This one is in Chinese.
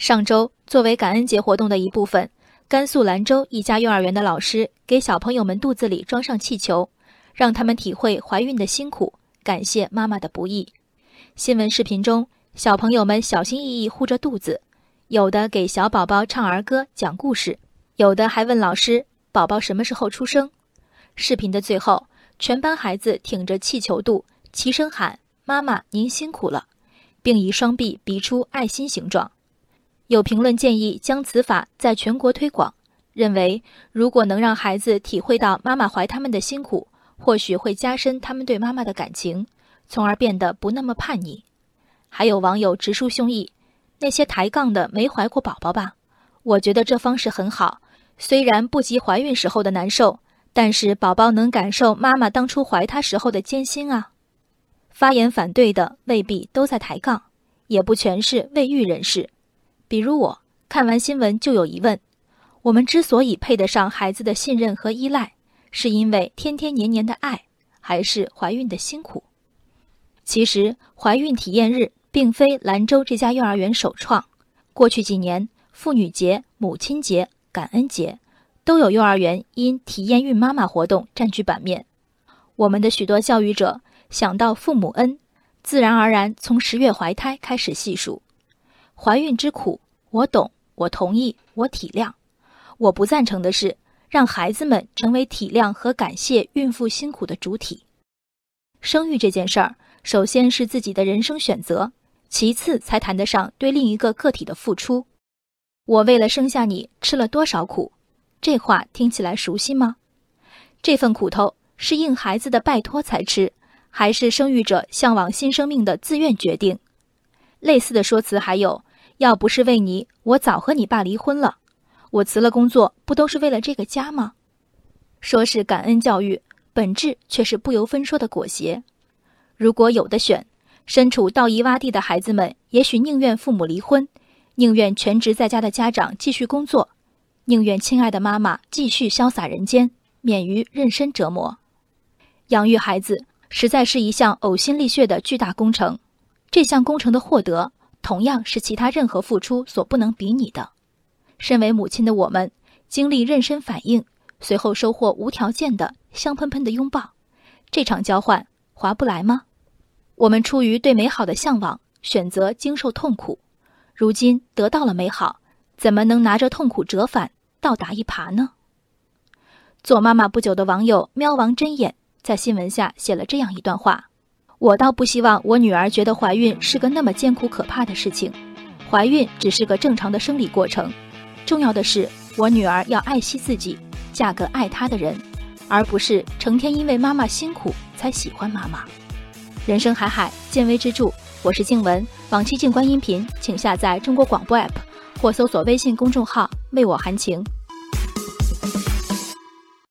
上周，作为感恩节活动的一部分，甘肃兰州一家幼儿园的老师给小朋友们肚子里装上气球，让他们体会怀孕的辛苦，感谢妈妈的不易。新闻视频中，小朋友们小心翼翼护着肚子，有的给小宝宝唱儿歌、讲故事，有的还问老师：“宝宝什么时候出生？”视频的最后，全班孩子挺着气球肚，齐声喊：“妈妈，您辛苦了！”并以双臂比出爱心形状。有评论建议将此法在全国推广，认为如果能让孩子体会到妈妈怀他们的辛苦，或许会加深他们对妈妈的感情，从而变得不那么叛逆。还有网友直抒胸臆：“那些抬杠的没怀过宝宝吧？”我觉得这方式很好，虽然不及怀孕时候的难受，但是宝宝能感受妈妈当初怀他时候的艰辛啊。发言反对的未必都在抬杠，也不全是未育人士。比如我看完新闻就有疑问：我们之所以配得上孩子的信任和依赖，是因为天天年年的爱，还是怀孕的辛苦？其实，怀孕体验日并非兰州这家幼儿园首创。过去几年，妇女节、母亲节、感恩节，都有幼儿园因体验孕妈妈活动占据版面。我们的许多教育者想到父母恩，自然而然从十月怀胎开始细数。怀孕之苦，我懂，我同意，我体谅。我不赞成的是，让孩子们成为体谅和感谢孕妇辛苦的主体。生育这件事儿，首先是自己的人生选择，其次才谈得上对另一个个体的付出。我为了生下你吃了多少苦？这话听起来熟悉吗？这份苦头是应孩子的拜托才吃，还是生育者向往新生命的自愿决定？类似的说辞还有。要不是为你，我早和你爸离婚了。我辞了工作，不都是为了这个家吗？说是感恩教育，本质却是不由分说的裹挟。如果有的选，身处道义洼地的孩子们，也许宁愿父母离婚，宁愿全职在家的家长继续工作，宁愿亲爱的妈妈继续潇洒人间，免于妊娠折磨。养育孩子实在是一项呕心沥血的巨大工程，这项工程的获得。同样是其他任何付出所不能比拟的。身为母亲的我们，经历妊娠反应，随后收获无条件的香喷喷的拥抱，这场交换划不来吗？我们出于对美好的向往，选择经受痛苦，如今得到了美好，怎么能拿着痛苦折返，倒打一耙呢？做妈妈不久的网友喵王针眼在新闻下写了这样一段话。我倒不希望我女儿觉得怀孕是个那么艰苦可怕的事情，怀孕只是个正常的生理过程，重要的是我女儿要爱惜自己，嫁个爱她的人，而不是成天因为妈妈辛苦才喜欢妈妈。人生海海，见微知著。我是静文，往期静观音频，请下载中国广播 app 或搜索微信公众号为我含情。